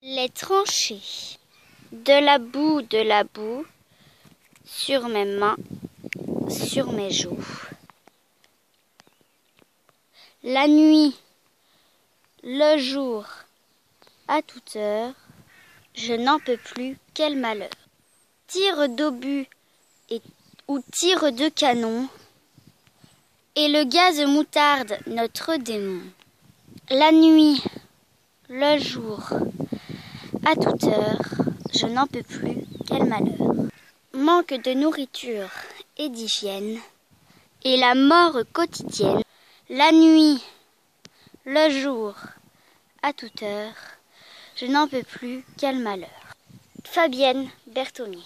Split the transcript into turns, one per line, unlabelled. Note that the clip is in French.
Les tranchées. De la boue, de la boue, sur mes mains, sur mes joues. La nuit, le jour, à toute heure, je n'en peux plus, quel malheur. Tire d'obus ou tire de canon, et le gaz moutarde notre démon. La nuit, le jour, à toute heure, je n'en peux plus, quel malheur. Manque de nourriture et d'hygiène, et la mort quotidienne, la nuit, le jour, à toute heure, je n'en peux plus, quel malheur. Fabienne Bertoni